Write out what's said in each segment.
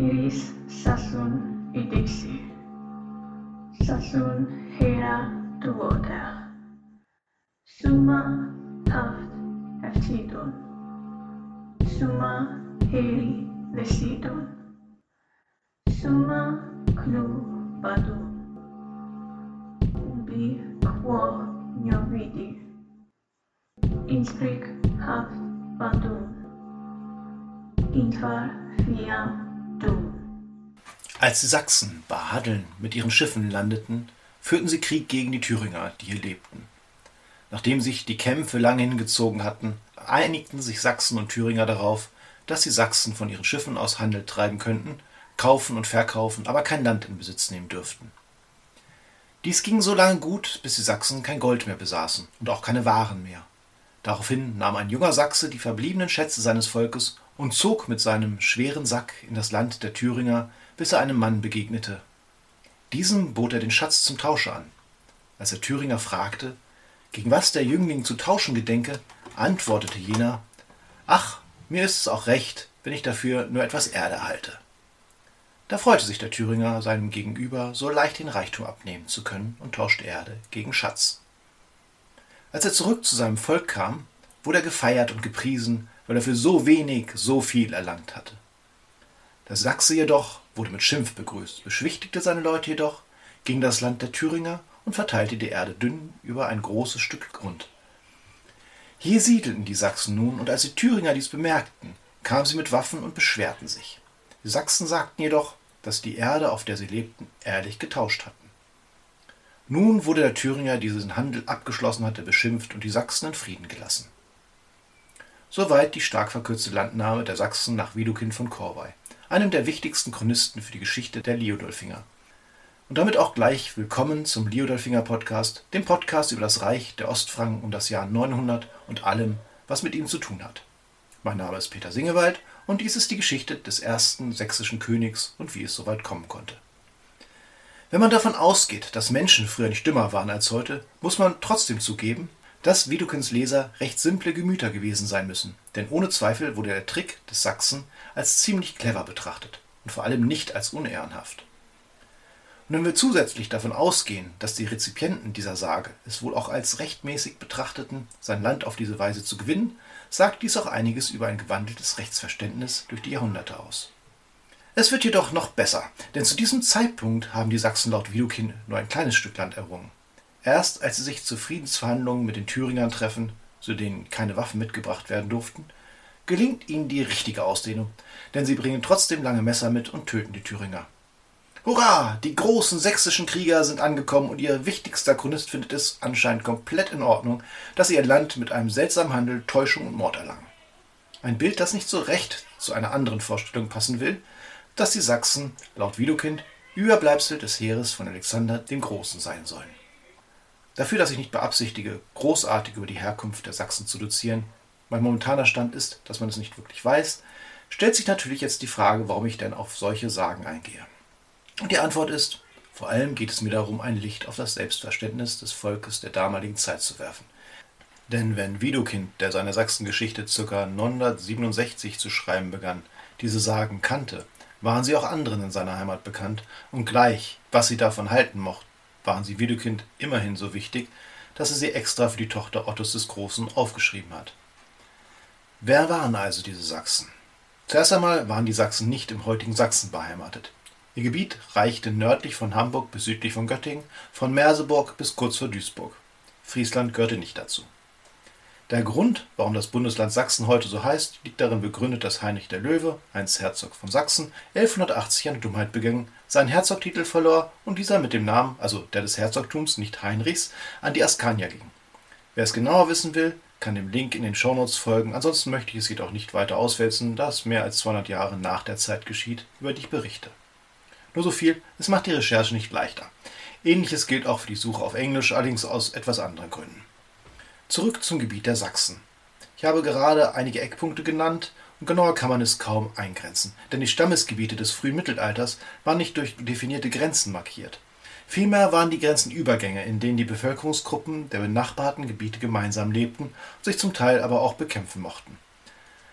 iris Sassoon idixi. Sassun hera duoda. Summa haft eftidon. Summa heri lesidon. Summa clu badu. Ubi quo novidi. Inspric haft bandum. Infar fiam Als die Sachsen bei Hadeln mit ihren Schiffen landeten, führten sie Krieg gegen die Thüringer, die hier lebten. Nachdem sich die Kämpfe lange hingezogen hatten, einigten sich Sachsen und Thüringer darauf, dass die Sachsen von ihren Schiffen aus Handel treiben könnten, kaufen und verkaufen, aber kein Land in Besitz nehmen dürften. Dies ging so lange gut, bis die Sachsen kein Gold mehr besaßen und auch keine Waren mehr. Daraufhin nahm ein junger Sachse die verbliebenen Schätze seines Volkes und zog mit seinem schweren Sack in das Land der Thüringer, bis er einem Mann begegnete. Diesem bot er den Schatz zum Tausche an. Als der Thüringer fragte, gegen was der Jüngling zu tauschen gedenke, antwortete jener Ach, mir ist es auch recht, wenn ich dafür nur etwas Erde erhalte. Da freute sich der Thüringer, seinem Gegenüber so leicht den Reichtum abnehmen zu können und tauschte Erde gegen Schatz. Als er zurück zu seinem Volk kam, wurde er gefeiert und gepriesen, weil er für so wenig so viel erlangt hatte. Der Sachse jedoch wurde mit Schimpf begrüßt, beschwichtigte seine Leute jedoch, ging das Land der Thüringer und verteilte die Erde dünn über ein großes Stück Grund. Hier siedelten die Sachsen nun, und als die Thüringer dies bemerkten, kamen sie mit Waffen und beschwerten sich. Die Sachsen sagten jedoch, dass die Erde, auf der sie lebten, ehrlich getauscht hatten. Nun wurde der Thüringer, der diesen Handel abgeschlossen hatte, beschimpft und die Sachsen in Frieden gelassen. Soweit die stark verkürzte Landnahme der Sachsen nach Widukind von Korvey, einem der wichtigsten Chronisten für die Geschichte der Liudolfinger. Und damit auch gleich willkommen zum Liudolfinger Podcast, dem Podcast über das Reich der Ostfranken um das Jahr 900 und allem, was mit ihm zu tun hat. Mein Name ist Peter Singewald und dies ist die Geschichte des ersten sächsischen Königs und wie es soweit kommen konnte. Wenn man davon ausgeht, dass Menschen früher nicht dümmer waren als heute, muss man trotzdem zugeben, dass Widukens Leser recht simple Gemüter gewesen sein müssen, denn ohne Zweifel wurde der Trick des Sachsen als ziemlich clever betrachtet und vor allem nicht als unehrenhaft. Und wenn wir zusätzlich davon ausgehen, dass die Rezipienten dieser Sage es wohl auch als rechtmäßig betrachteten, sein Land auf diese Weise zu gewinnen, sagt dies auch einiges über ein gewandeltes Rechtsverständnis durch die Jahrhunderte aus. Es wird jedoch noch besser, denn zu diesem Zeitpunkt haben die Sachsen laut Widukind nur ein kleines Stück Land errungen. Erst als sie sich zu Friedensverhandlungen mit den Thüringern treffen, zu denen keine Waffen mitgebracht werden durften, gelingt ihnen die richtige Ausdehnung, denn sie bringen trotzdem lange Messer mit und töten die Thüringer. Hurra! Die großen sächsischen Krieger sind angekommen und ihr wichtigster Chronist findet es anscheinend komplett in Ordnung, dass sie ihr Land mit einem seltsamen Handel, Täuschung und Mord erlangen. Ein Bild, das nicht so recht zu einer anderen Vorstellung passen will, dass die Sachsen, laut Widukind, Überbleibsel des Heeres von Alexander dem Großen sein sollen. Dafür, dass ich nicht beabsichtige, großartig über die Herkunft der Sachsen zu dozieren, mein momentaner Stand ist, dass man es nicht wirklich weiß, stellt sich natürlich jetzt die Frage, warum ich denn auf solche Sagen eingehe. Und die Antwort ist, vor allem geht es mir darum, ein Licht auf das Selbstverständnis des Volkes der damaligen Zeit zu werfen. Denn wenn Widukind, der seine Sachsengeschichte ca. 967 zu schreiben begann, diese Sagen kannte waren sie auch anderen in seiner Heimat bekannt, und gleich, was sie davon halten mochten, waren sie Widukind immerhin so wichtig, dass er sie extra für die Tochter Ottos des Großen aufgeschrieben hat. Wer waren also diese Sachsen? Zuerst einmal waren die Sachsen nicht im heutigen Sachsen beheimatet. Ihr Gebiet reichte nördlich von Hamburg bis südlich von Göttingen, von Merseburg bis kurz vor Duisburg. Friesland gehörte nicht dazu. Der Grund, warum das Bundesland Sachsen heute so heißt, liegt darin begründet, dass Heinrich der Löwe, einst Herzog von Sachsen, 1180 eine Dummheit beging, seinen Herzogtitel verlor und dieser mit dem Namen, also der des Herzogtums, nicht Heinrichs, an die Askanier ging. Wer es genauer wissen will, kann dem Link in den Shownotes folgen, ansonsten möchte ich es jedoch nicht weiter auswälzen, da es mehr als 200 Jahre nach der Zeit geschieht, über die ich berichte. Nur so viel, es macht die Recherche nicht leichter. Ähnliches gilt auch für die Suche auf Englisch, allerdings aus etwas anderen Gründen. Zurück zum Gebiet der Sachsen. Ich habe gerade einige Eckpunkte genannt genauer kann man es kaum eingrenzen, denn die Stammesgebiete des frühen Mittelalters waren nicht durch definierte Grenzen markiert. Vielmehr waren die Grenzen Übergänge, in denen die Bevölkerungsgruppen der benachbarten Gebiete gemeinsam lebten und sich zum Teil aber auch bekämpfen mochten.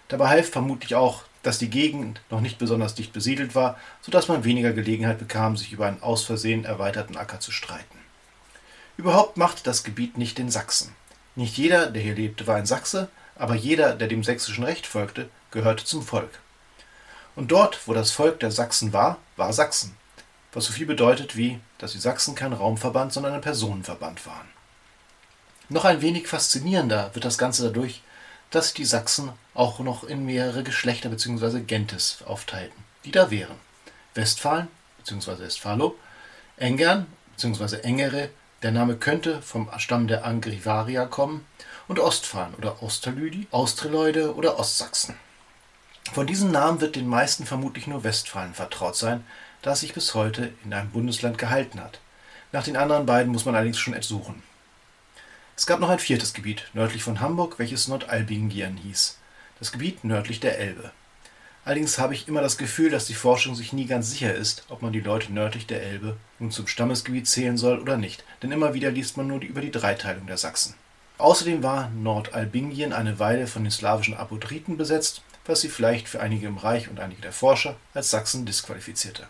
Dabei half vermutlich auch, dass die Gegend noch nicht besonders dicht besiedelt war, sodass man weniger Gelegenheit bekam, sich über einen aus Versehen erweiterten Acker zu streiten. Überhaupt machte das Gebiet nicht den Sachsen. Nicht jeder, der hier lebte, war ein Sachse, aber jeder, der dem sächsischen Recht folgte, gehörte zum Volk. Und dort, wo das Volk der Sachsen war, war Sachsen, was so viel bedeutet wie, dass die Sachsen kein Raumverband, sondern ein Personenverband waren. Noch ein wenig faszinierender wird das Ganze dadurch, dass die Sachsen auch noch in mehrere Geschlechter bzw. Gentes aufteilten, die da wären. Westfalen bzw. Westfalo, Engern bzw. Engere, der Name könnte vom Stamm der Angrivaria kommen, und Ostfalen oder Osterlüdi, Austreleude oder Ostsachsen. Von diesen Namen wird den meisten vermutlich nur Westfalen vertraut sein, da es sich bis heute in einem Bundesland gehalten hat. Nach den anderen beiden muss man allerdings schon suchen. Es gab noch ein viertes Gebiet nördlich von Hamburg, welches Nordalbingien hieß, das Gebiet nördlich der Elbe. Allerdings habe ich immer das Gefühl, dass die Forschung sich nie ganz sicher ist, ob man die Leute nördlich der Elbe nun zum Stammesgebiet zählen soll oder nicht, denn immer wieder liest man nur über die Dreiteilung der Sachsen. Außerdem war Nordalbingien eine Weile von den slawischen Apodriten besetzt, was sie vielleicht für einige im Reich und einige der Forscher als Sachsen disqualifizierte.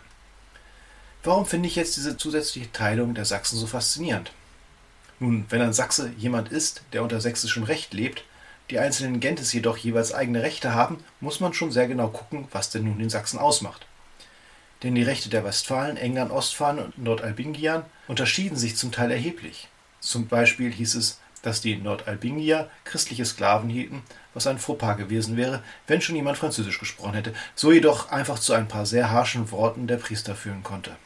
Warum finde ich jetzt diese zusätzliche Teilung der Sachsen so faszinierend? Nun, wenn ein Sachse jemand ist, der unter sächsischem Recht lebt, die einzelnen Gentes jedoch jeweils eigene Rechte haben, muss man schon sehr genau gucken, was denn nun den Sachsen ausmacht. Denn die Rechte der Westfalen, England, Ostfalen und Nordalbingian unterschieden sich zum Teil erheblich. Zum Beispiel hieß es, dass die Nordalbingier christliche Sklaven hielten, was ein Fauxpas gewesen wäre, wenn schon jemand Französisch gesprochen hätte, so jedoch einfach zu ein paar sehr harschen Worten der Priester führen konnte.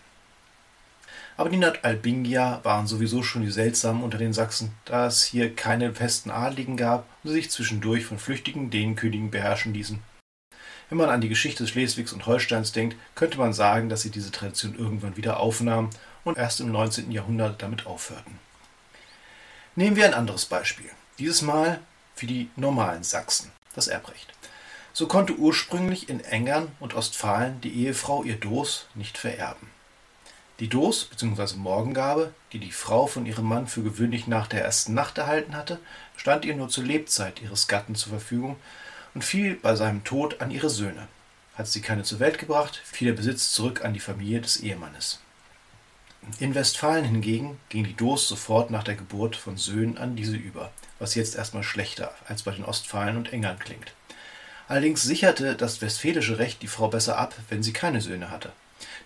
Aber die Nordalbingier waren sowieso schon die seltsamen unter den Sachsen, da es hier keine festen Adligen gab und sie sich zwischendurch von flüchtigen Dänenkönigen beherrschen ließen. Wenn man an die Geschichte Schleswigs und Holsteins denkt, könnte man sagen, dass sie diese Tradition irgendwann wieder aufnahmen und erst im 19. Jahrhundert damit aufhörten. Nehmen wir ein anderes Beispiel. Dieses Mal für die normalen Sachsen, das Erbrecht. So konnte ursprünglich in Engern und Ostfalen die Ehefrau ihr Dos nicht vererben. Die Dos bzw. Morgengabe, die die Frau von ihrem Mann für gewöhnlich nach der ersten Nacht erhalten hatte, stand ihr nur zur Lebzeit ihres Gatten zur Verfügung und fiel bei seinem Tod an ihre Söhne. Hat sie keine zur Welt gebracht, fiel der Besitz zurück an die Familie des Ehemannes. In Westfalen hingegen ging die Dos sofort nach der Geburt von Söhnen an diese über, was jetzt erstmal schlechter als bei den Ostfalen und Engern klingt. Allerdings sicherte das westfälische Recht die Frau besser ab, wenn sie keine Söhne hatte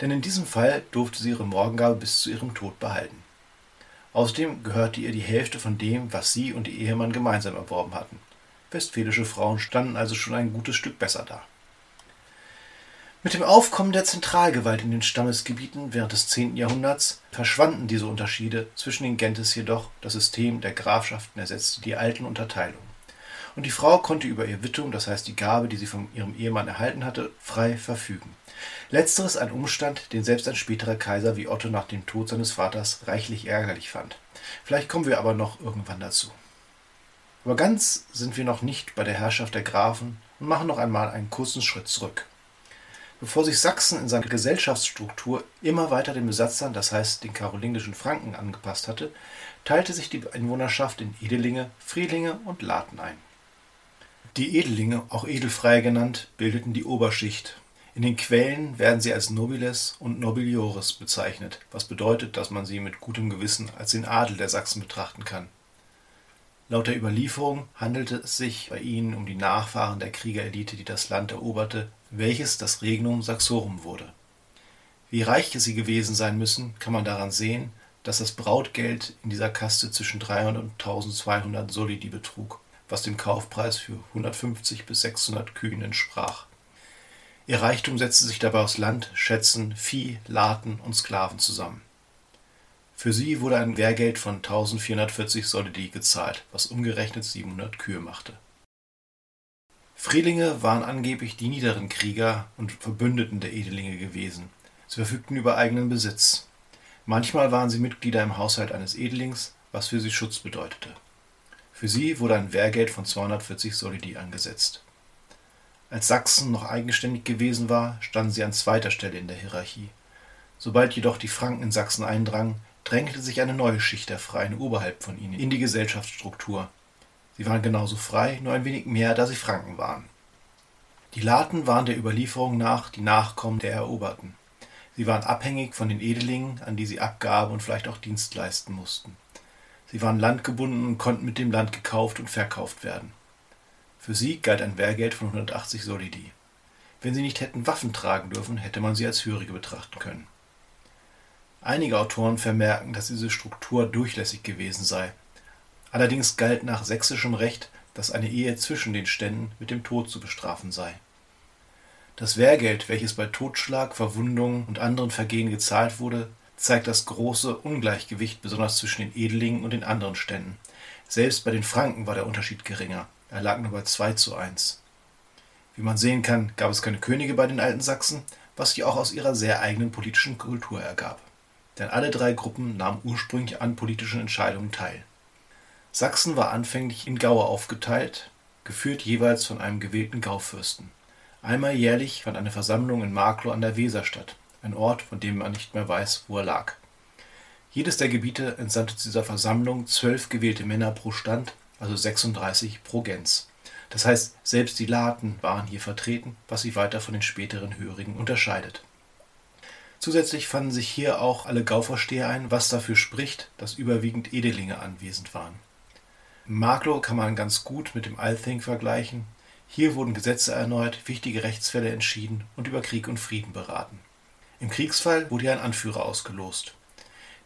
denn in diesem Fall durfte sie ihre Morgengabe bis zu ihrem Tod behalten. Außerdem gehörte ihr die Hälfte von dem, was sie und ihr Ehemann gemeinsam erworben hatten. Westfälische Frauen standen also schon ein gutes Stück besser da. Mit dem Aufkommen der Zentralgewalt in den Stammesgebieten während des 10. Jahrhunderts verschwanden diese Unterschiede zwischen den Gentes jedoch, das System der Grafschaften ersetzte die alten Unterteilungen. Und die Frau konnte über ihr Wittum, das heißt die Gabe, die sie von ihrem Ehemann erhalten hatte, frei verfügen. Letzteres ein Umstand, den selbst ein späterer Kaiser wie Otto nach dem Tod seines Vaters reichlich ärgerlich fand. Vielleicht kommen wir aber noch irgendwann dazu. Aber ganz sind wir noch nicht bei der Herrschaft der Grafen und machen noch einmal einen kurzen Schritt zurück. Bevor sich Sachsen in seiner Gesellschaftsstruktur immer weiter den Besatzern, das heißt den karolingischen Franken, angepasst hatte, teilte sich die Einwohnerschaft in Edelinge, Friedlinge und Laten ein. Die Edelinge, auch Edelfreie genannt, bildeten die Oberschicht in den Quellen werden sie als nobiles und nobiliores bezeichnet, was bedeutet, dass man sie mit gutem Gewissen als den Adel der Sachsen betrachten kann. Laut der Überlieferung handelte es sich bei ihnen um die Nachfahren der Kriegerelite, die das Land eroberte, welches das Regnum Saxorum wurde. Wie reich sie gewesen sein müssen, kann man daran sehen, dass das Brautgeld in dieser Kaste zwischen 300 und 1200 Solidi betrug, was dem Kaufpreis für 150 bis 600 Kühen entsprach Ihr Reichtum setzte sich dabei aus Land, Schätzen, Vieh, Laten und Sklaven zusammen. Für sie wurde ein Wehrgeld von 1440 Solidi gezahlt, was umgerechnet 700 Kühe machte. Friedlinge waren angeblich die niederen Krieger und Verbündeten der Edelinge gewesen. Sie verfügten über eigenen Besitz. Manchmal waren sie Mitglieder im Haushalt eines Edelings, was für sie Schutz bedeutete. Für sie wurde ein Wehrgeld von 240 Solidi angesetzt als Sachsen noch eigenständig gewesen war, standen sie an zweiter Stelle in der Hierarchie. Sobald jedoch die Franken in Sachsen eindrangen, drängte sich eine neue Schicht der Freien oberhalb von ihnen in die Gesellschaftsstruktur. Sie waren genauso frei, nur ein wenig mehr, da sie Franken waren. Die Laten waren der Überlieferung nach die Nachkommen der Eroberten. Sie waren abhängig von den Edelingen, an die sie Abgabe und vielleicht auch Dienst leisten mussten. Sie waren landgebunden und konnten mit dem Land gekauft und verkauft werden. Für sie galt ein Wehrgeld von 180 Solidi. Wenn sie nicht hätten Waffen tragen dürfen, hätte man sie als Hörige betrachten können. Einige Autoren vermerken, dass diese Struktur durchlässig gewesen sei. Allerdings galt nach sächsischem Recht, dass eine Ehe zwischen den Ständen mit dem Tod zu bestrafen sei. Das Wehrgeld, welches bei Totschlag, Verwundung und anderen Vergehen gezahlt wurde, zeigt das große Ungleichgewicht besonders zwischen den Edelingen und den anderen Ständen. Selbst bei den Franken war der Unterschied geringer, er lag nur bei 2 zu 1. Wie man sehen kann, gab es keine Könige bei den alten Sachsen, was sich auch aus ihrer sehr eigenen politischen Kultur ergab. Denn alle drei Gruppen nahmen ursprünglich an politischen Entscheidungen teil. Sachsen war anfänglich in Gaue aufgeteilt, geführt jeweils von einem gewählten Gaufürsten. Einmal jährlich fand eine Versammlung in Marklow an der Weser statt, ein Ort, von dem man nicht mehr weiß, wo er lag. Jedes der Gebiete entsandte zu dieser Versammlung zwölf gewählte Männer pro Stand, also 36 pro Gens. Das heißt, selbst die Laten waren hier vertreten, was sie weiter von den späteren Hörigen unterscheidet. Zusätzlich fanden sich hier auch alle Gauvorsteher ein, was dafür spricht, dass überwiegend Edelinge anwesend waren. Marklow kann man ganz gut mit dem Althing vergleichen. Hier wurden Gesetze erneut, wichtige Rechtsfälle entschieden und über Krieg und Frieden beraten. Im Kriegsfall wurde hier ein Anführer ausgelost.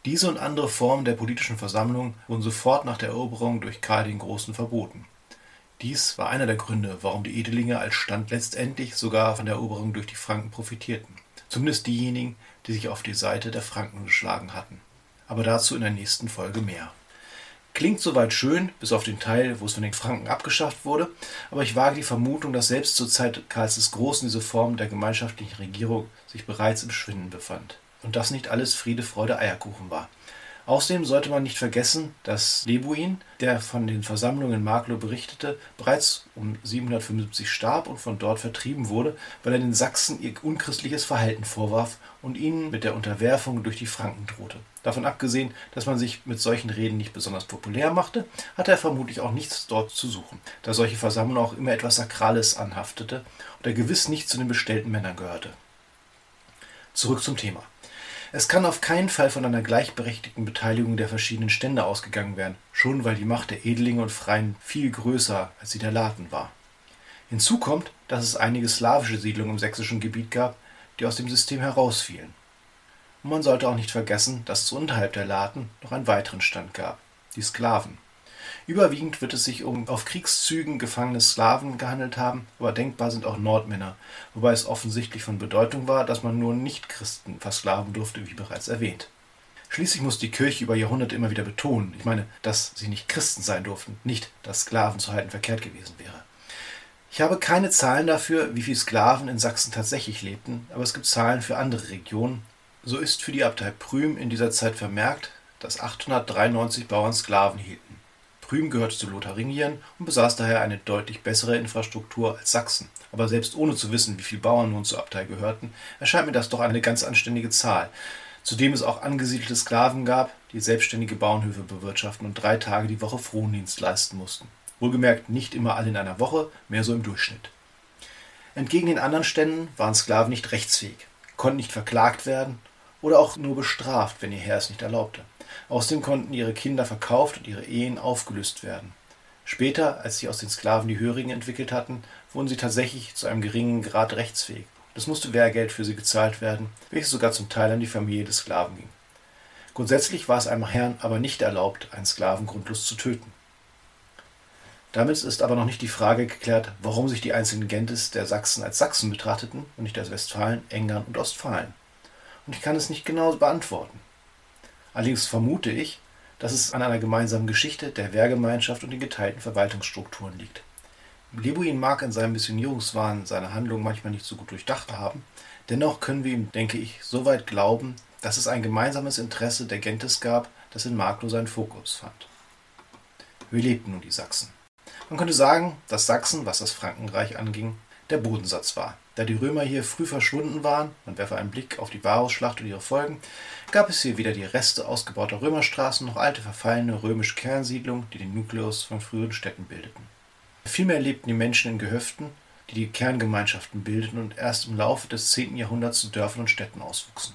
Diese und andere Formen der politischen Versammlung wurden sofort nach der Eroberung durch Karl den Großen verboten. Dies war einer der Gründe, warum die Edelinge als Stand letztendlich sogar von der Eroberung durch die Franken profitierten. Zumindest diejenigen, die sich auf die Seite der Franken geschlagen hatten. Aber dazu in der nächsten Folge mehr. Klingt soweit schön, bis auf den Teil, wo es von den Franken abgeschafft wurde, aber ich wage die Vermutung, dass selbst zur Zeit Karls des Großen diese Form der gemeinschaftlichen Regierung sich bereits im Schwinden befand. Und das nicht alles Friede, Freude, Eierkuchen war. Außerdem sollte man nicht vergessen, dass Lebuin, der von den Versammlungen in Marklow berichtete, bereits um 775 starb und von dort vertrieben wurde, weil er den Sachsen ihr unchristliches Verhalten vorwarf und ihnen mit der Unterwerfung durch die Franken drohte. Davon abgesehen, dass man sich mit solchen Reden nicht besonders populär machte, hatte er vermutlich auch nichts dort zu suchen, da solche Versammlungen auch immer etwas Sakrales anhaftete und er gewiss nicht zu den bestellten Männern gehörte. Zurück zum Thema. Es kann auf keinen Fall von einer gleichberechtigten Beteiligung der verschiedenen Stände ausgegangen werden, schon weil die Macht der Edlinge und Freien viel größer als die der Laten war. Hinzu kommt, dass es einige slawische Siedlungen im sächsischen Gebiet gab, die aus dem System herausfielen. Und man sollte auch nicht vergessen, dass es unterhalb der Laten noch einen weiteren Stand gab, die Sklaven. Überwiegend wird es sich um auf Kriegszügen gefangene Sklaven gehandelt haben, aber denkbar sind auch Nordmänner, wobei es offensichtlich von Bedeutung war, dass man nur Nichtchristen versklaven durfte, wie bereits erwähnt. Schließlich muss die Kirche über Jahrhunderte immer wieder betonen, ich meine, dass sie nicht Christen sein durften, nicht, dass Sklaven zu halten verkehrt gewesen wäre. Ich habe keine Zahlen dafür, wie viele Sklaven in Sachsen tatsächlich lebten, aber es gibt Zahlen für andere Regionen. So ist für die Abtei Prüm in dieser Zeit vermerkt, dass 893 Bauern Sklaven hielten. Prüm gehörte zu Lotharingien und besaß daher eine deutlich bessere Infrastruktur als Sachsen. Aber selbst ohne zu wissen, wie viele Bauern nun zur Abtei gehörten, erscheint mir das doch eine ganz anständige Zahl. Zudem es auch angesiedelte Sklaven gab, die selbstständige Bauernhöfe bewirtschaften und drei Tage die Woche Frondienst leisten mussten. Wohlgemerkt nicht immer alle in einer Woche, mehr so im Durchschnitt. Entgegen den anderen Ständen waren Sklaven nicht rechtsfähig, konnten nicht verklagt werden oder auch nur bestraft, wenn ihr Herr es nicht erlaubte. Außerdem konnten ihre Kinder verkauft und ihre Ehen aufgelöst werden. Später, als sich aus den Sklaven die Hörigen entwickelt hatten, wurden sie tatsächlich zu einem geringen Grad rechtsfähig. Es musste Wehrgeld für sie gezahlt werden, welches sogar zum Teil an die Familie des Sklaven ging. Grundsätzlich war es einem Herrn aber nicht erlaubt, einen Sklaven grundlos zu töten. Damit ist aber noch nicht die Frage geklärt, warum sich die einzelnen Gentes der Sachsen als Sachsen betrachteten und nicht als Westfalen, Engern und Ostfalen. Und ich kann es nicht genau beantworten. Allerdings vermute ich, dass es an einer gemeinsamen Geschichte der Wehrgemeinschaft und den geteilten Verwaltungsstrukturen liegt. Lebuin mag in seinem Missionierungswahn seine Handlungen manchmal nicht so gut durchdacht haben, dennoch können wir ihm, denke ich, so weit glauben, dass es ein gemeinsames Interesse der Gentes gab, das in Marklow seinen Fokus fand. Wie lebten nun die Sachsen? Man könnte sagen, dass Sachsen, was das Frankenreich anging, der Bodensatz war. Da die Römer hier früh verschwunden waren, man werfe einen Blick auf die Varusschlacht und ihre Folgen, gab es hier weder die Reste ausgebauter Römerstraßen noch alte verfallene römische Kernsiedlungen, die den Nukleus von früheren Städten bildeten. Vielmehr lebten die Menschen in Gehöften, die die Kerngemeinschaften bildeten und erst im Laufe des 10. Jahrhunderts zu Dörfern und Städten auswuchsen.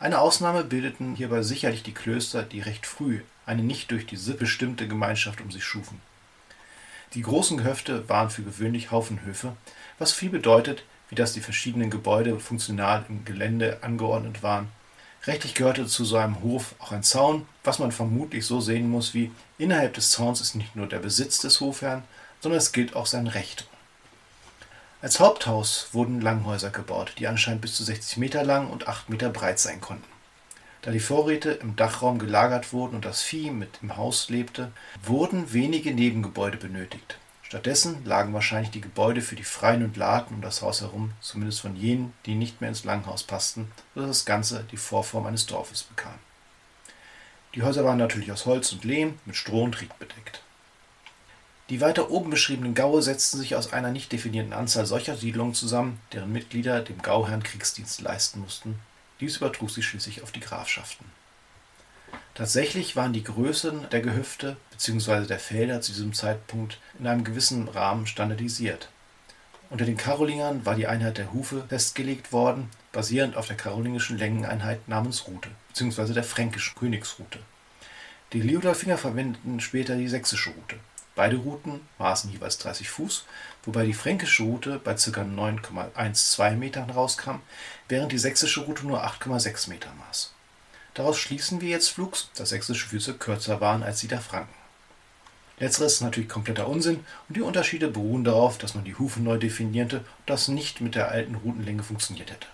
Eine Ausnahme bildeten hierbei sicherlich die Klöster, die recht früh eine nicht durch die Sippe bestimmte Gemeinschaft um sich schufen. Die großen Gehöfte waren für gewöhnlich Haufenhöfe, was viel bedeutet, wie dass die verschiedenen Gebäude funktional im Gelände angeordnet waren. Rechtlich gehörte zu so einem Hof auch ein Zaun, was man vermutlich so sehen muss wie innerhalb des Zauns ist nicht nur der Besitz des Hofherrn, sondern es gilt auch sein Recht. Als Haupthaus wurden Langhäuser gebaut, die anscheinend bis zu 60 Meter lang und 8 Meter breit sein konnten. Da die Vorräte im Dachraum gelagert wurden und das Vieh mit im Haus lebte, wurden wenige Nebengebäude benötigt. Stattdessen lagen wahrscheinlich die Gebäude für die Freien und Laden um das Haus herum, zumindest von jenen, die nicht mehr ins Langhaus passten, sodass das Ganze die Vorform eines Dorfes bekam. Die Häuser waren natürlich aus Holz und Lehm mit Stroh und Ried bedeckt. Die weiter oben beschriebenen Gaue setzten sich aus einer nicht definierten Anzahl solcher Siedlungen zusammen, deren Mitglieder dem Gauherrn Kriegsdienst leisten mussten dies übertrug sich schließlich auf die Grafschaften. Tatsächlich waren die Größen der Gehöfte bzw. der Felder zu diesem Zeitpunkt in einem gewissen Rahmen standardisiert. Unter den Karolingern war die Einheit der Hufe festgelegt worden, basierend auf der karolingischen Längeneinheit namens Rute bzw. der fränkischen Königsrute. Die Liudolfinger verwendeten später die sächsische Rute Beide Routen maßen jeweils 30 Fuß, wobei die fränkische Route bei ca. 9,12 Metern rauskam, während die sächsische Route nur 8,6 Meter maß. Daraus schließen wir jetzt flugs, dass sächsische Füße kürzer waren als die der Franken. Letzteres ist natürlich kompletter Unsinn und die Unterschiede beruhen darauf, dass man die Hufe neu definierte und das nicht mit der alten Routenlänge funktioniert hätte.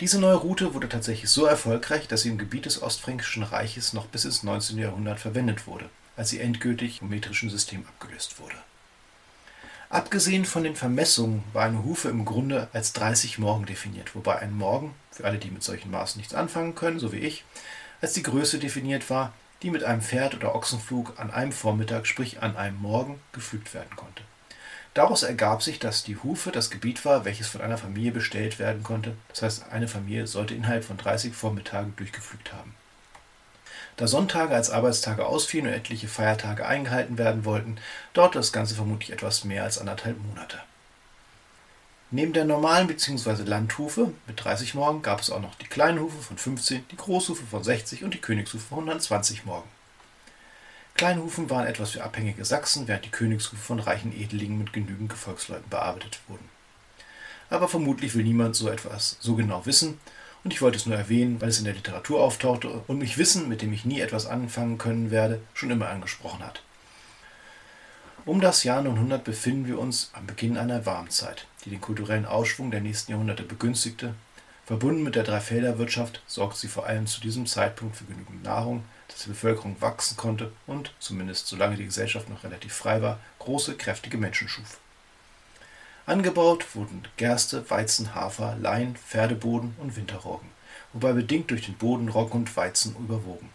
Diese neue Route wurde tatsächlich so erfolgreich, dass sie im Gebiet des Ostfränkischen Reiches noch bis ins 19. Jahrhundert verwendet wurde als sie endgültig vom metrischen System abgelöst wurde. Abgesehen von den Vermessungen war eine Hufe im Grunde als 30 Morgen definiert, wobei ein Morgen, für alle, die mit solchen Maßen nichts anfangen können, so wie ich, als die Größe definiert war, die mit einem Pferd oder Ochsenflug an einem Vormittag, sprich an einem Morgen, geflügt werden konnte. Daraus ergab sich, dass die Hufe das Gebiet war, welches von einer Familie bestellt werden konnte. Das heißt, eine Familie sollte innerhalb von 30 Vormittagen durchgepflügt haben. Da Sonntage als Arbeitstage ausfielen und etliche Feiertage eingehalten werden wollten, dauerte das Ganze vermutlich etwas mehr als anderthalb Monate. Neben der normalen bzw. Landhufe mit 30 Morgen gab es auch noch die Kleinhufe von 15, die Großhufe von 60 und die Königshufe von 120 Morgen. Kleinhufen waren etwas für abhängige Sachsen, während die Königshufe von reichen Edelingen mit genügend Gefolgsleuten bearbeitet wurden. Aber vermutlich will niemand so etwas so genau wissen und ich wollte es nur erwähnen, weil es in der Literatur auftauchte und mich Wissen, mit dem ich nie etwas anfangen können werde, schon immer angesprochen hat. Um das Jahr 900 befinden wir uns am Beginn einer Warmzeit, die den kulturellen Ausschwung der nächsten Jahrhunderte begünstigte. Verbunden mit der Dreifelderwirtschaft sorgte sie vor allem zu diesem Zeitpunkt für genügend Nahrung, dass die Bevölkerung wachsen konnte und, zumindest solange die Gesellschaft noch relativ frei war, große, kräftige Menschen schuf. Angebaut wurden Gerste, Weizen, Hafer, Lein, Pferdeboden und Winterroggen, wobei bedingt durch den Boden Roggen und Weizen überwogen.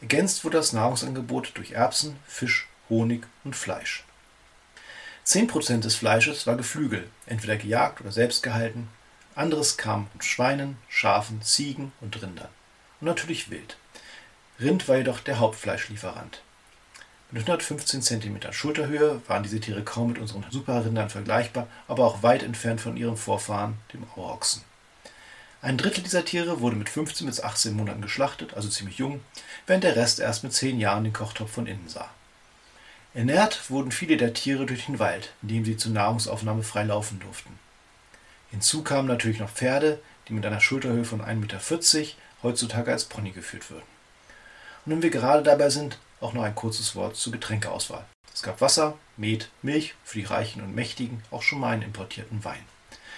Ergänzt wurde das Nahrungsangebot durch Erbsen, Fisch, Honig und Fleisch. Zehn Prozent des Fleisches war Geflügel, entweder gejagt oder selbst gehalten, anderes kam von Schweinen, Schafen, Ziegen und Rindern. Und natürlich Wild. Rind war jedoch der Hauptfleischlieferant mit 115 cm Schulterhöhe waren diese Tiere kaum mit unseren Superrindern vergleichbar, aber auch weit entfernt von ihrem Vorfahren, dem Auerochsen. Ein Drittel dieser Tiere wurde mit 15 bis 18 Monaten geschlachtet, also ziemlich jung, während der Rest erst mit 10 Jahren den Kochtopf von innen sah. Ernährt wurden viele der Tiere durch den Wald, in dem sie zur Nahrungsaufnahme frei laufen durften. Hinzu kamen natürlich noch Pferde, die mit einer Schulterhöhe von 1,40 Meter heutzutage als Pony geführt würden. Und wenn wir gerade dabei sind, auch noch ein kurzes Wort zur Getränkeauswahl. Es gab Wasser, Met, Milch, für die Reichen und Mächtigen auch schon mal einen importierten Wein.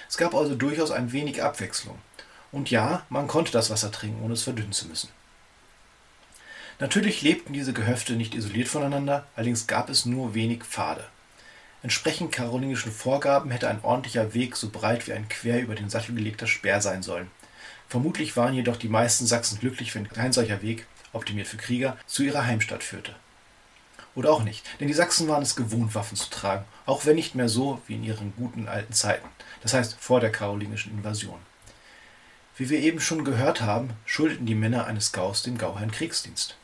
Es gab also durchaus ein wenig Abwechslung. Und ja, man konnte das Wasser trinken, ohne es verdünnen zu müssen. Natürlich lebten diese Gehöfte nicht isoliert voneinander, allerdings gab es nur wenig Pfade. Entsprechend karolingischen Vorgaben hätte ein ordentlicher Weg so breit wie ein quer über den Sattel gelegter Speer sein sollen. Vermutlich waren jedoch die meisten Sachsen glücklich, wenn kein solcher Weg optimiert für Krieger, zu ihrer Heimstatt führte. Oder auch nicht, denn die Sachsen waren es gewohnt, Waffen zu tragen, auch wenn nicht mehr so wie in ihren guten alten Zeiten, das heißt vor der karolingischen Invasion. Wie wir eben schon gehört haben, schuldeten die Männer eines Gaus dem Gauherrn Kriegsdienst.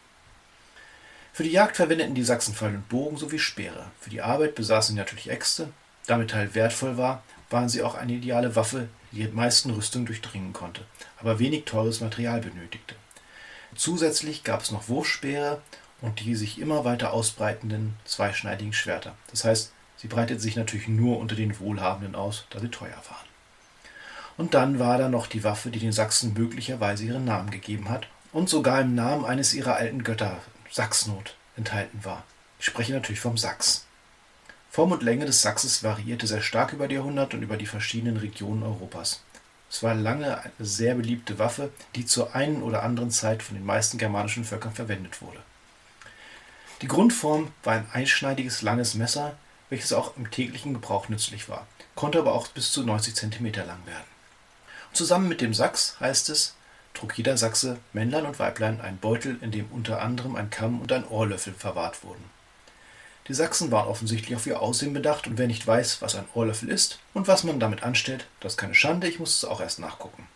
Für die Jagd verwendeten die Sachsen Pfeil und Bogen sowie Speere. Für die Arbeit besaßen sie natürlich Äxte. Da Metall wertvoll war, waren sie auch eine ideale Waffe, die die meisten Rüstungen durchdringen konnte, aber wenig teures Material benötigte. Zusätzlich gab es noch Wurfspeere und die sich immer weiter ausbreitenden zweischneidigen Schwerter. Das heißt, sie breiteten sich natürlich nur unter den Wohlhabenden aus, da sie teuer waren. Und dann war da noch die Waffe, die den Sachsen möglicherweise ihren Namen gegeben hat und sogar im Namen eines ihrer alten Götter, Sachsnot, enthalten war. Ich spreche natürlich vom Sachs. Form und Länge des Sachses variierte sehr stark über die Jahrhunderte und über die verschiedenen Regionen Europas. Es war lange eine sehr beliebte Waffe, die zur einen oder anderen Zeit von den meisten germanischen Völkern verwendet wurde. Die Grundform war ein einschneidiges langes Messer, welches auch im täglichen Gebrauch nützlich war, konnte aber auch bis zu 90 cm lang werden. Zusammen mit dem Sachs, heißt es, trug jeder Sachse, Männlein und Weiblein, einen Beutel, in dem unter anderem ein Kamm und ein Ohrlöffel verwahrt wurden. Die Sachsen waren offensichtlich auf ihr Aussehen bedacht, und wer nicht weiß, was ein Ohrlöffel ist und was man damit anstellt, das ist keine Schande, ich muss es auch erst nachgucken.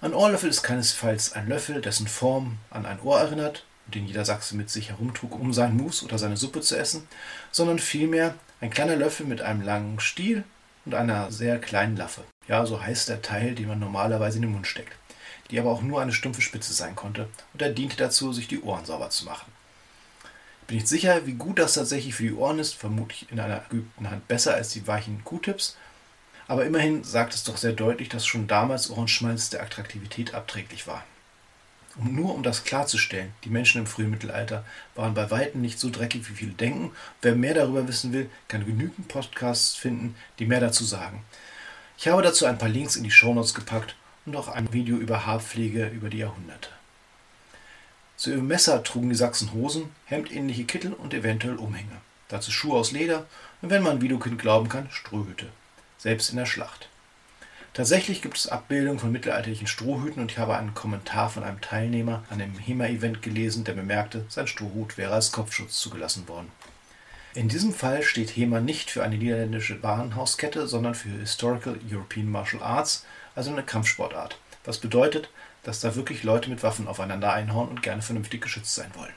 Ein Ohrlöffel ist keinesfalls ein Löffel, dessen Form an ein Ohr erinnert, den jeder Sachse mit sich herumtrug, um sein Mus oder seine Suppe zu essen, sondern vielmehr ein kleiner Löffel mit einem langen Stiel und einer sehr kleinen Laffe. Ja, so heißt der Teil, den man normalerweise in den Mund steckt, die aber auch nur eine stumpfe Spitze sein konnte, und er diente dazu, sich die Ohren sauber zu machen. Bin nicht sicher, wie gut das tatsächlich für die Ohren ist, vermutlich in einer geübten Hand besser als die weichen Q-Tips, aber immerhin sagt es doch sehr deutlich, dass schon damals Ohrenschmalz der Attraktivität abträglich war. Und nur um das klarzustellen, die Menschen im frühen Mittelalter waren bei Weitem nicht so dreckig, wie viele denken. Wer mehr darüber wissen will, kann genügend Podcasts finden, die mehr dazu sagen. Ich habe dazu ein paar Links in die Shownotes gepackt und auch ein Video über Haarpflege über die Jahrhunderte. Zu ihrem Messer trugen die Sachsen Hosen, hemdähnliche Kittel und eventuell Umhänge. Dazu Schuhe aus Leder und wenn man Widukind glauben kann, Strohhüte. Selbst in der Schlacht. Tatsächlich gibt es Abbildungen von mittelalterlichen Strohhüten und ich habe einen Kommentar von einem Teilnehmer an einem HEMA-Event gelesen, der bemerkte, sein Strohhut wäre als Kopfschutz zugelassen worden. In diesem Fall steht HEMA nicht für eine niederländische Warenhauskette, sondern für Historical European Martial Arts, also eine Kampfsportart. Was bedeutet, dass da wirklich Leute mit Waffen aufeinander einhauen und gerne vernünftig geschützt sein wollen.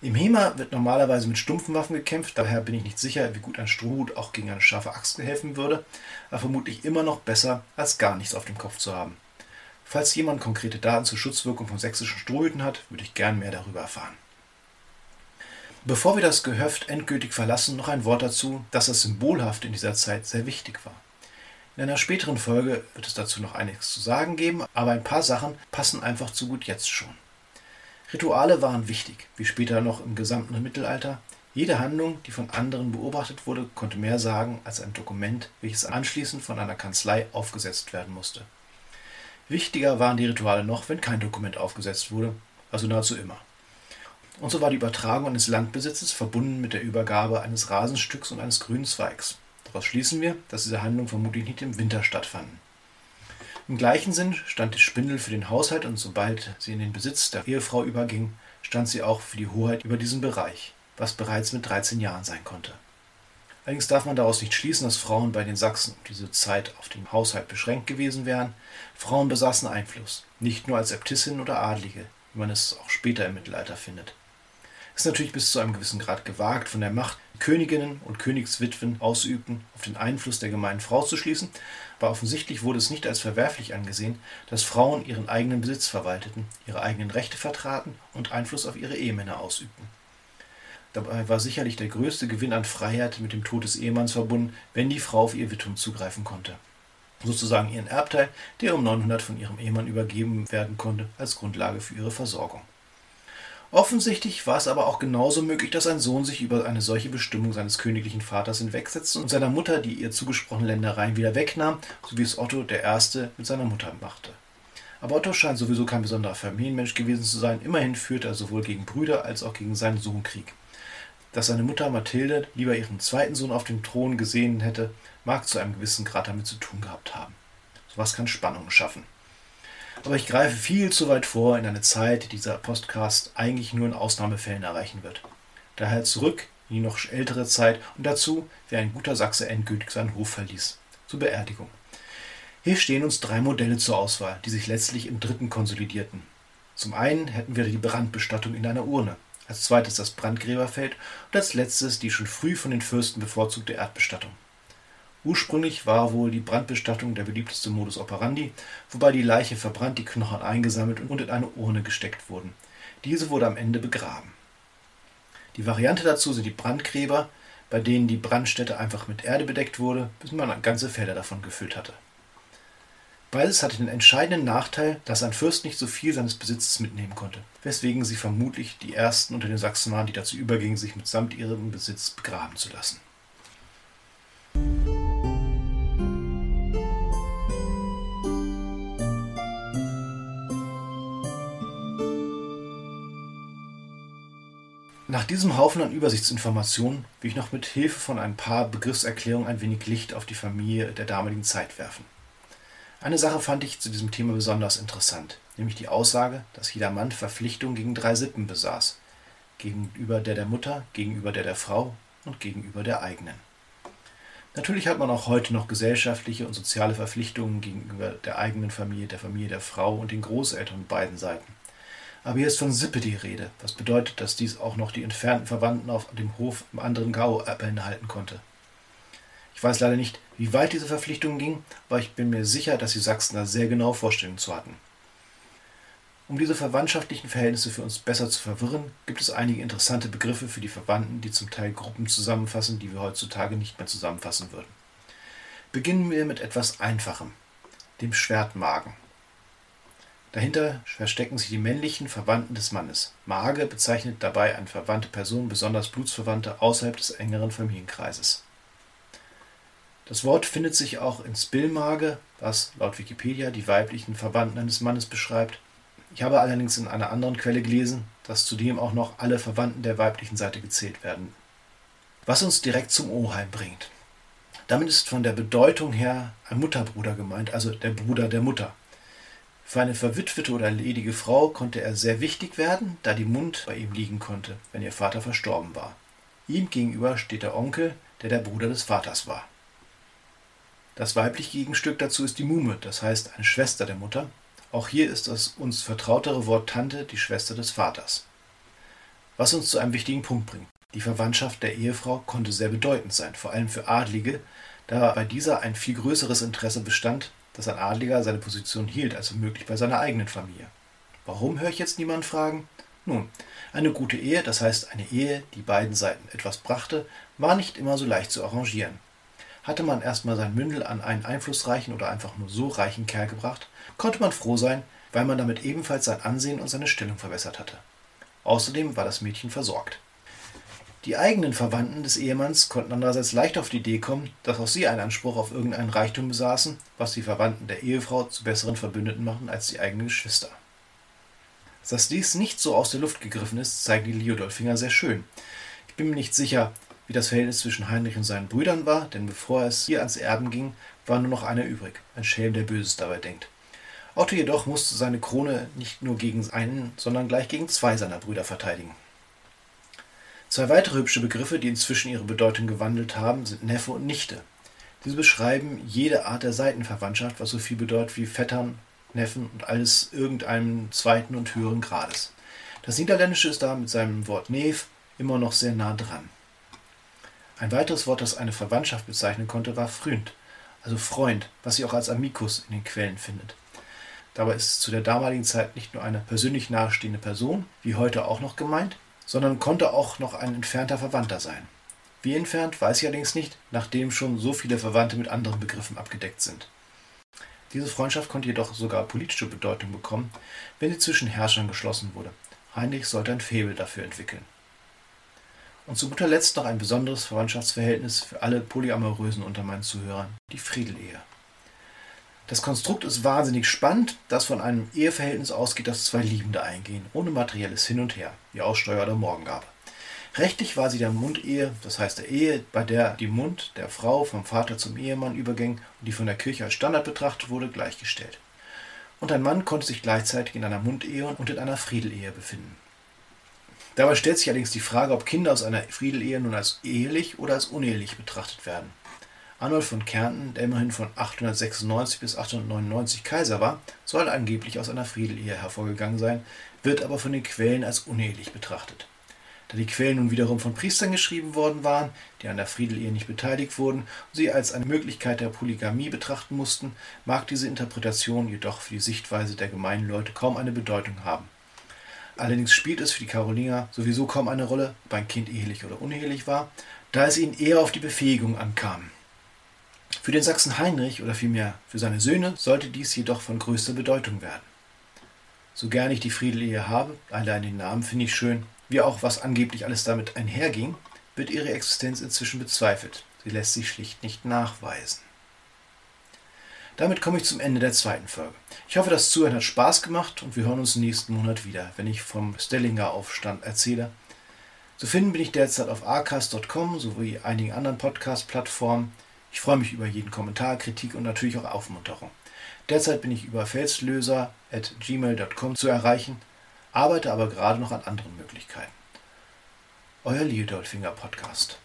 Im HEMA wird normalerweise mit stumpfen Waffen gekämpft, daher bin ich nicht sicher, wie gut ein Strohhut auch gegen eine scharfe Axt helfen würde, aber vermutlich immer noch besser, als gar nichts auf dem Kopf zu haben. Falls jemand konkrete Daten zur Schutzwirkung von sächsischen Strohhüten hat, würde ich gern mehr darüber erfahren. Bevor wir das Gehöft endgültig verlassen, noch ein Wort dazu, dass das Symbolhafte in dieser Zeit sehr wichtig war. In einer späteren Folge wird es dazu noch einiges zu sagen geben, aber ein paar Sachen passen einfach zu gut jetzt schon. Rituale waren wichtig, wie später noch im gesamten Mittelalter. Jede Handlung, die von anderen beobachtet wurde, konnte mehr sagen als ein Dokument, welches anschließend von einer Kanzlei aufgesetzt werden musste. Wichtiger waren die Rituale noch, wenn kein Dokument aufgesetzt wurde, also nahezu immer. Und so war die Übertragung eines Landbesitzes verbunden mit der Übergabe eines Rasenstücks und eines grünen Zweigs. Daraus schließen wir, dass diese Handlungen vermutlich nicht im Winter stattfanden. Im gleichen Sinn stand die Spindel für den Haushalt und sobald sie in den Besitz der Ehefrau überging, stand sie auch für die Hoheit über diesen Bereich, was bereits mit 13 Jahren sein konnte. Allerdings darf man daraus nicht schließen, dass Frauen bei den Sachsen diese Zeit auf den Haushalt beschränkt gewesen wären. Frauen besaßen Einfluss, nicht nur als Äbtissin oder Adlige, wie man es auch später im Mittelalter findet. Ist natürlich bis zu einem gewissen Grad gewagt, von der Macht Königinnen und Königswitwen ausübten, auf den Einfluss der gemeinen Frau zu schließen, aber offensichtlich wurde es nicht als verwerflich angesehen, dass Frauen ihren eigenen Besitz verwalteten, ihre eigenen Rechte vertraten und Einfluss auf ihre Ehemänner ausübten. Dabei war sicherlich der größte Gewinn an Freiheit mit dem Tod des Ehemanns verbunden, wenn die Frau auf ihr Wittum zugreifen konnte. Sozusagen ihren Erbteil, der um 900 von ihrem Ehemann übergeben werden konnte, als Grundlage für ihre Versorgung. Offensichtlich war es aber auch genauso möglich, dass ein Sohn sich über eine solche Bestimmung seines königlichen Vaters hinwegsetzte und seiner Mutter die ihr zugesprochenen Ländereien wieder wegnahm, so wie es Otto der Erste mit seiner Mutter machte. Aber Otto scheint sowieso kein besonderer Familienmensch gewesen zu sein. Immerhin führte er sowohl gegen Brüder als auch gegen seinen Sohn Krieg. Dass seine Mutter Mathilde lieber ihren zweiten Sohn auf dem Thron gesehen hätte, mag zu einem gewissen Grad damit zu tun gehabt haben. Sowas kann Spannung schaffen. Aber ich greife viel zu weit vor in eine Zeit, die dieser Podcast eigentlich nur in Ausnahmefällen erreichen wird. Daher zurück in die noch ältere Zeit und dazu, wie ein guter Sachse endgültig seinen Hof verließ. Zur Beerdigung. Hier stehen uns drei Modelle zur Auswahl, die sich letztlich im dritten konsolidierten. Zum einen hätten wir die Brandbestattung in einer Urne, als zweites das Brandgräberfeld und als letztes die schon früh von den Fürsten bevorzugte Erdbestattung. Ursprünglich war wohl die Brandbestattung der beliebteste Modus operandi, wobei die Leiche verbrannt, die Knochen eingesammelt und in eine Urne gesteckt wurden. Diese wurde am Ende begraben. Die Variante dazu sind die Brandgräber, bei denen die Brandstätte einfach mit Erde bedeckt wurde, bis man ganze Felder davon gefüllt hatte. Beides hatte den entscheidenden Nachteil, dass ein Fürst nicht so viel seines Besitzes mitnehmen konnte, weswegen sie vermutlich die ersten unter den Sachsen waren, die dazu übergingen, sich mitsamt ihrem Besitz begraben zu lassen. Nach diesem Haufen an Übersichtsinformationen will ich noch mit Hilfe von ein paar Begriffserklärungen ein wenig Licht auf die Familie der damaligen Zeit werfen. Eine Sache fand ich zu diesem Thema besonders interessant, nämlich die Aussage, dass jeder Mann Verpflichtungen gegen drei Sippen besaß: gegenüber der der Mutter, gegenüber der der Frau und gegenüber der eigenen. Natürlich hat man auch heute noch gesellschaftliche und soziale Verpflichtungen gegenüber der eigenen Familie, der Familie der Frau und den Großeltern beiden Seiten. Aber hier ist von Sippe die Rede, was bedeutet, dass dies auch noch die entfernten Verwandten auf dem Hof im anderen Gau beinhalten konnte. Ich weiß leider nicht, wie weit diese Verpflichtung ging, aber ich bin mir sicher, dass die Sachsen da sehr genaue Vorstellungen zu hatten. Um diese verwandtschaftlichen Verhältnisse für uns besser zu verwirren, gibt es einige interessante Begriffe für die Verwandten, die zum Teil Gruppen zusammenfassen, die wir heutzutage nicht mehr zusammenfassen würden. Beginnen wir mit etwas Einfachem, dem Schwertmagen. Dahinter verstecken sich die männlichen Verwandten des Mannes. Mage bezeichnet dabei eine verwandte Person, besonders Blutsverwandte außerhalb des engeren Familienkreises. Das Wort findet sich auch in Spillmage, was laut Wikipedia die weiblichen Verwandten eines Mannes beschreibt. Ich habe allerdings in einer anderen Quelle gelesen, dass zudem auch noch alle Verwandten der weiblichen Seite gezählt werden. Was uns direkt zum Oheim bringt. Damit ist von der Bedeutung her ein Mutterbruder gemeint, also der Bruder der Mutter. Für eine verwitwete oder ledige Frau konnte er sehr wichtig werden, da die Mund bei ihm liegen konnte, wenn ihr Vater verstorben war. Ihm gegenüber steht der Onkel, der der Bruder des Vaters war. Das weibliche Gegenstück dazu ist die Muhme, das heißt eine Schwester der Mutter. Auch hier ist das uns vertrautere Wort Tante die Schwester des Vaters. Was uns zu einem wichtigen Punkt bringt. Die Verwandtschaft der Ehefrau konnte sehr bedeutend sein, vor allem für Adlige, da bei dieser ein viel größeres Interesse bestand, dass ein Adliger seine Position hielt als möglich bei seiner eigenen Familie. Warum höre ich jetzt niemanden fragen? Nun, eine gute Ehe, das heißt eine Ehe, die beiden Seiten etwas brachte, war nicht immer so leicht zu arrangieren. Hatte man erstmal sein Mündel an einen einflussreichen oder einfach nur so reichen Kerl gebracht, konnte man froh sein, weil man damit ebenfalls sein Ansehen und seine Stellung verbessert hatte. Außerdem war das Mädchen versorgt. Die eigenen Verwandten des Ehemanns konnten andererseits leicht auf die Idee kommen, dass auch sie einen Anspruch auf irgendeinen Reichtum besaßen, was die Verwandten der Ehefrau zu besseren Verbündeten machen als die eigenen Geschwister. Dass dies nicht so aus der Luft gegriffen ist, zeigen die Liodolfinger sehr schön. Ich bin mir nicht sicher, wie das Verhältnis zwischen Heinrich und seinen Brüdern war, denn bevor es hier ans Erben ging, war nur noch einer übrig, ein Schelm, der Böses dabei denkt. Otto jedoch musste seine Krone nicht nur gegen einen, sondern gleich gegen zwei seiner Brüder verteidigen. Zwei weitere hübsche Begriffe, die inzwischen ihre Bedeutung gewandelt haben, sind Neffe und Nichte. Diese beschreiben jede Art der Seitenverwandtschaft, was so viel bedeutet wie Vettern, Neffen und alles irgendeinem zweiten und höheren Grades. Das Niederländische ist da mit seinem Wort Neef immer noch sehr nah dran. Ein weiteres Wort, das eine Verwandtschaft bezeichnen konnte, war Freund, also Freund, was sich auch als Amicus in den Quellen findet. Dabei ist es zu der damaligen Zeit nicht nur eine persönlich nahestehende Person, wie heute auch noch gemeint, sondern konnte auch noch ein entfernter Verwandter sein. Wie entfernt, weiß ich allerdings nicht, nachdem schon so viele Verwandte mit anderen Begriffen abgedeckt sind. Diese Freundschaft konnte jedoch sogar politische Bedeutung bekommen, wenn sie zwischen Herrschern geschlossen wurde. Heinrich sollte ein Faible dafür entwickeln. Und zu guter Letzt noch ein besonderes Verwandtschaftsverhältnis für alle Polyamorösen unter meinen Zuhörern, die Friedelehe. Das Konstrukt ist wahnsinnig spannend, das von einem Eheverhältnis ausgeht, das zwei Liebende eingehen, ohne materielles Hin und Her, wie Aussteuer oder Morgengabe. Rechtlich war sie der Mundehe, das heißt der Ehe, bei der die Mund der Frau vom Vater zum Ehemann überging und die von der Kirche als Standard betrachtet wurde, gleichgestellt. Und ein Mann konnte sich gleichzeitig in einer Mundehe und in einer Friedelehe befinden. Dabei stellt sich allerdings die Frage, ob Kinder aus einer Friedelehe nun als ehelich oder als unehelich betrachtet werden. Arnold von Kärnten, der immerhin von 896 bis 899 Kaiser war, soll angeblich aus einer Friedelehe hervorgegangen sein, wird aber von den Quellen als unehelich betrachtet. Da die Quellen nun wiederum von Priestern geschrieben worden waren, die an der Friedelehe nicht beteiligt wurden und sie als eine Möglichkeit der Polygamie betrachten mussten, mag diese Interpretation jedoch für die Sichtweise der gemeinen Leute kaum eine Bedeutung haben. Allerdings spielt es für die Karolinger sowieso kaum eine Rolle, ob ein Kind ehelich oder unehelich war, da es ihnen eher auf die Befähigung ankam. Für den Sachsen Heinrich oder vielmehr für seine Söhne sollte dies jedoch von größter Bedeutung werden. So gern ich die Friedelehe habe, allein den Namen finde ich schön, wie auch was angeblich alles damit einherging, wird ihre Existenz inzwischen bezweifelt. Sie lässt sich schlicht nicht nachweisen. Damit komme ich zum Ende der zweiten Folge. Ich hoffe, das Zuhören hat Spaß gemacht und wir hören uns nächsten Monat wieder, wenn ich vom Stellinger Aufstand erzähle. Zu finden bin ich derzeit auf arcast.com sowie einigen anderen Podcast-Plattformen. Ich freue mich über jeden Kommentar, Kritik und natürlich auch Aufmunterung. Derzeit bin ich über felslöser.gmail.com zu erreichen arbeite aber gerade noch an anderen Möglichkeiten. Euer Liedolfinger Podcast.